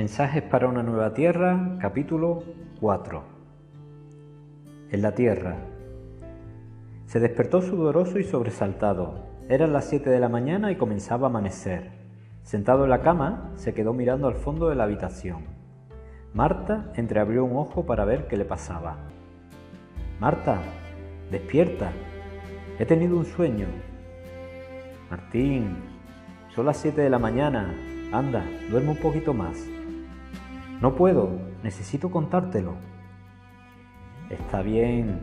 Mensajes para una nueva tierra, capítulo 4. En la tierra. Se despertó sudoroso y sobresaltado. Eran las siete de la mañana y comenzaba a amanecer. Sentado en la cama, se quedó mirando al fondo de la habitación. Marta entreabrió un ojo para ver qué le pasaba. Marta, despierta. He tenido un sueño. Martín, son las siete de la mañana. Anda, duerme un poquito más. No puedo, necesito contártelo. Está bien.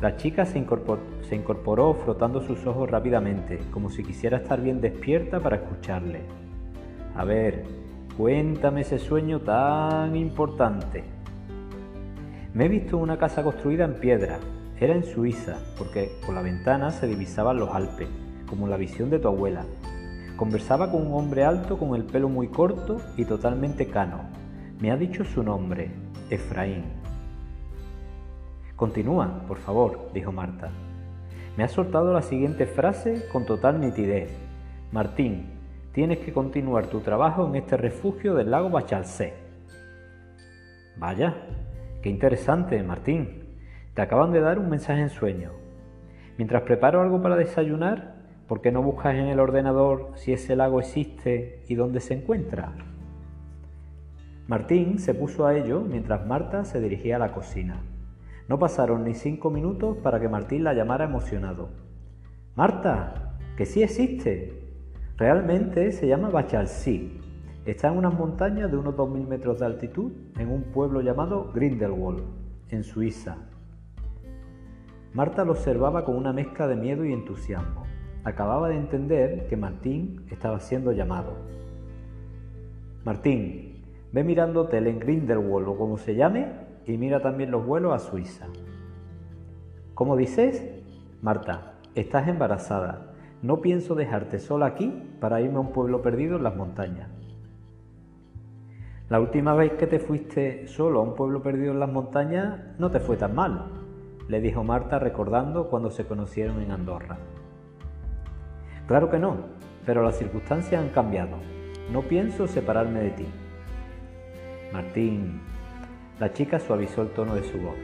La chica se incorporó, frotando sus ojos rápidamente, como si quisiera estar bien despierta para escucharle. A ver, cuéntame ese sueño tan importante. Me he visto una casa construida en piedra. Era en Suiza, porque por la ventana se divisaban los Alpes, como la visión de tu abuela. Conversaba con un hombre alto con el pelo muy corto y totalmente cano, me ha dicho su nombre, Efraín. Continúa, por favor, dijo Marta. Me ha soltado la siguiente frase con total nitidez. Martín, tienes que continuar tu trabajo en este refugio del lago Bachalsé. Vaya, qué interesante, Martín. Te acaban de dar un mensaje en sueño. Mientras preparo algo para desayunar, ¿por qué no buscas en el ordenador si ese lago existe y dónde se encuentra? Martín se puso a ello mientras Marta se dirigía a la cocina. No pasaron ni cinco minutos para que Martín la llamara emocionado. Marta, que sí existe. Realmente se llama Bachalsí. Está en unas montañas de unos 2.000 metros de altitud en un pueblo llamado Grindelwald, en Suiza. Marta lo observaba con una mezcla de miedo y entusiasmo. Acababa de entender que Martín estaba siendo llamado. Martín, Ve mirando hotel en Grindelwald o como se llame y mira también los vuelos a Suiza. ¿Cómo dices? Marta, estás embarazada. No pienso dejarte sola aquí para irme a un pueblo perdido en las montañas. La última vez que te fuiste solo a un pueblo perdido en las montañas no te fue tan mal, le dijo Marta recordando cuando se conocieron en Andorra. Claro que no, pero las circunstancias han cambiado. No pienso separarme de ti. Martín, la chica suavizó el tono de su voz.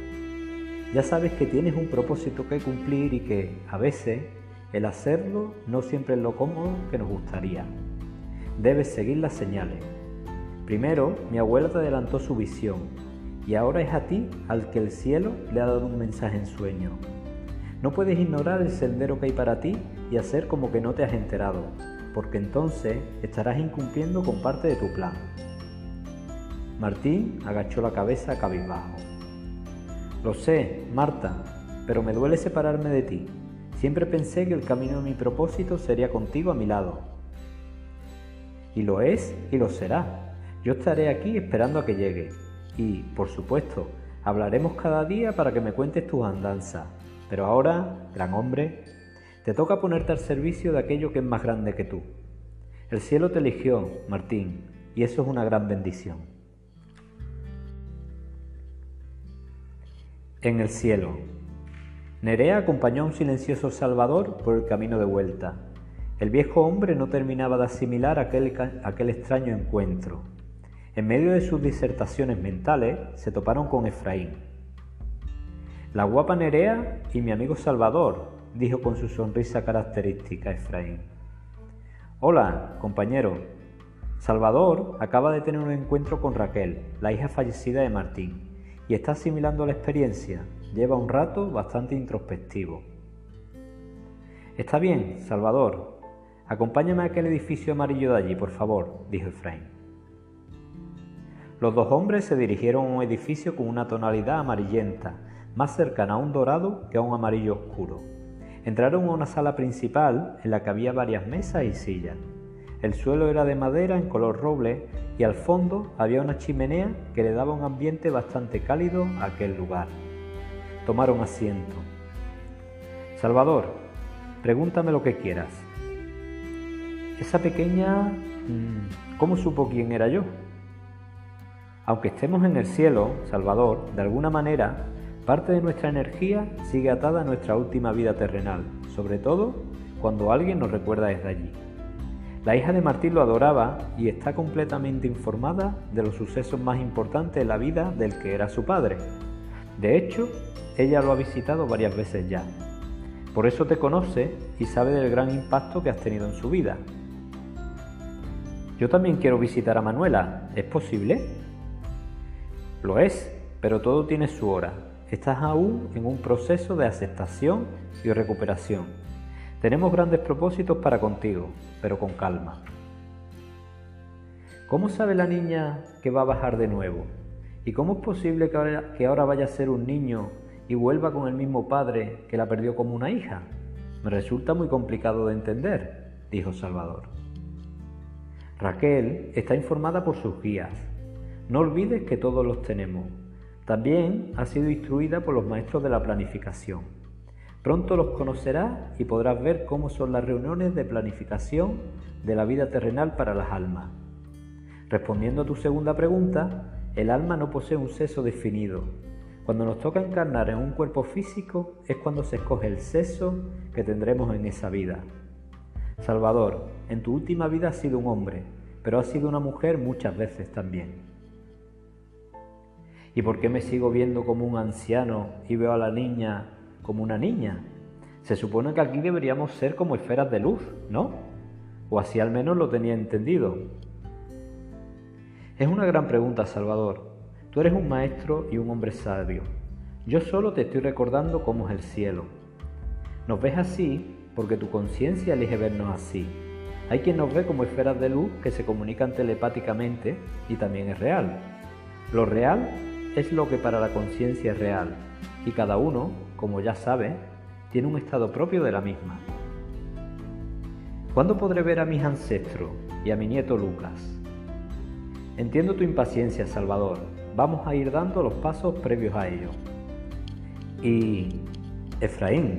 Ya sabes que tienes un propósito que cumplir y que, a veces, el hacerlo no siempre es lo cómodo que nos gustaría. Debes seguir las señales. Primero, mi abuela te adelantó su visión y ahora es a ti al que el cielo le ha dado un mensaje en sueño. No puedes ignorar el sendero que hay para ti y hacer como que no te has enterado, porque entonces estarás incumpliendo con parte de tu plan. Martín agachó la cabeza cabizbajo. Lo sé, Marta, pero me duele separarme de ti. Siempre pensé que el camino de mi propósito sería contigo a mi lado. Y lo es y lo será. Yo estaré aquí esperando a que llegue. Y, por supuesto, hablaremos cada día para que me cuentes tus andanzas. Pero ahora, gran hombre, te toca ponerte al servicio de aquello que es más grande que tú. El cielo te eligió, Martín, y eso es una gran bendición. En el cielo. Nerea acompañó a un silencioso Salvador por el camino de vuelta. El viejo hombre no terminaba de asimilar aquel, extraño encuentro. En medio de sus disertaciones mentales se toparon con Efraín. La guapa Nerea y mi amigo Salvador, dijo con su sonrisa característica Efraín. Hola, compañero. Salvador acaba de tener un encuentro con Raquel, la hija fallecida de Martín y está asimilando la experiencia. Lleva un rato bastante introspectivo. Está bien, Salvador. Acompáñame a aquel edificio amarillo de allí, por favor, dijo Efraín. Los dos hombres se dirigieron a un edificio con una tonalidad amarillenta, más cercana a un dorado que a un amarillo oscuro. Entraron a una sala principal en la que había varias mesas y sillas. El suelo era de madera en color roble y al fondo había una chimenea que le daba un ambiente bastante cálido a aquel lugar. Tomaron asiento. Salvador, pregúntame lo que quieras. Esa pequeña... Mm, ¿Cómo supo quién era yo? Aunque estemos en el cielo, Salvador, de alguna manera, parte de nuestra energía sigue atada a nuestra última vida terrenal, sobre todo cuando alguien nos recuerda desde allí. La hija de Martín lo adoraba y está completamente informada de los sucesos más importantes en la vida del que era su padre. De hecho, ella lo ha visitado varias veces ya. Por eso te conoce y sabe del gran impacto que has tenido en su vida. Yo también quiero visitar a Manuela. ¿Es posible? Lo es, pero todo tiene su hora. Estás aún en un proceso de aceptación y recuperación. Tenemos grandes propósitos para contigo, pero con calma. ¿Cómo sabe la niña que va a bajar de nuevo? ¿Y cómo es posible que ahora, vaya a ser un niño y vuelva con el mismo padre que la perdió como una hija? Me resulta muy complicado de entender, dijo Salvador. Raquel está informada por sus guías. No olvides que todos los tenemos. También ha sido instruida por los maestros de la planificación. Pronto los conocerás y podrás ver cómo son las reuniones de planificación de la vida terrenal para las almas. Respondiendo a tu segunda pregunta, el alma no posee un sexo definido. Cuando nos toca encarnar en un cuerpo físico es cuando se escoge el sexo que tendremos en esa vida. Salvador, en tu última vida has sido un hombre, pero has sido una mujer muchas veces también. ¿Y por qué me sigo viendo como un anciano y veo a la niña como una niña? Se supone que aquí deberíamos ser como esferas de luz, ¿no? O así al menos lo tenía entendido. Es una gran pregunta, Salvador. Tú eres un maestro y un hombre sabio. Yo solo te estoy recordando cómo es el cielo. Nos ves así porque tu conciencia elige vernos así. Hay quien nos ve como esferas de luz que se comunican telepáticamente y también es real. Lo real es lo que para la conciencia es real y cada uno, como ya sabe, tiene un estado propio de la misma. ¿Cuándo podré ver a mis ancestros y a mi nieto Lucas? Entiendo tu impaciencia, Salvador. Vamos a ir dando los pasos previos a ello. Y... Efraín.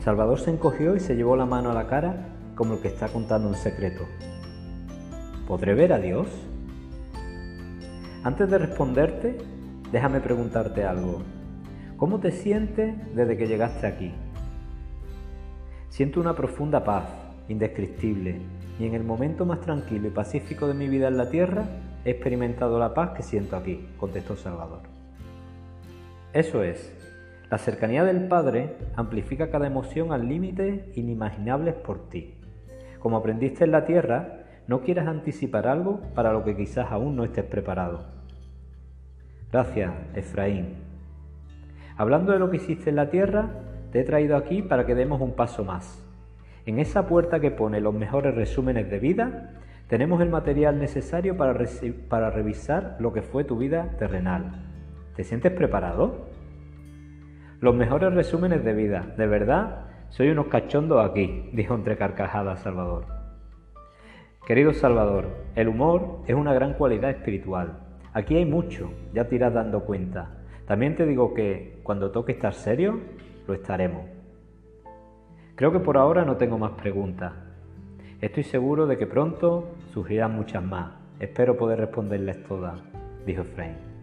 Salvador se encogió y se llevó la mano a la cara como el que está contando un secreto. ¿Podré ver a Dios? Antes de responderte, déjame preguntarte algo. ¿Cómo te sientes desde que llegaste aquí? Siento una profunda paz, indescriptible, y en el momento más tranquilo y pacífico de mi vida en la tierra he experimentado la paz que siento aquí, contestó Salvador. Eso es, la cercanía del Padre amplifica cada emoción al límite inimaginables por ti. Como aprendiste en la tierra, no quieras anticipar algo para lo que quizás aún no estés preparado. Gracias, Efraín. Hablando de lo que hiciste en la tierra, te he traído aquí para que demos un paso más. En esa puerta que pone los mejores resúmenes de vida, tenemos el material necesario para, revisar lo que fue tu vida terrenal. ¿Te sientes preparado? Los mejores resúmenes de vida, de verdad, soy unos cachondos aquí, dijo entre carcajadas Salvador. Querido Salvador, el humor es una gran cualidad espiritual. Aquí hay mucho, ya te irás dando cuenta. También te digo que cuando toque estar serio, lo estaremos. Creo que por ahora no tengo más preguntas. Estoy seguro de que pronto surgirán muchas más. Espero poder responderles todas, dijo Frank.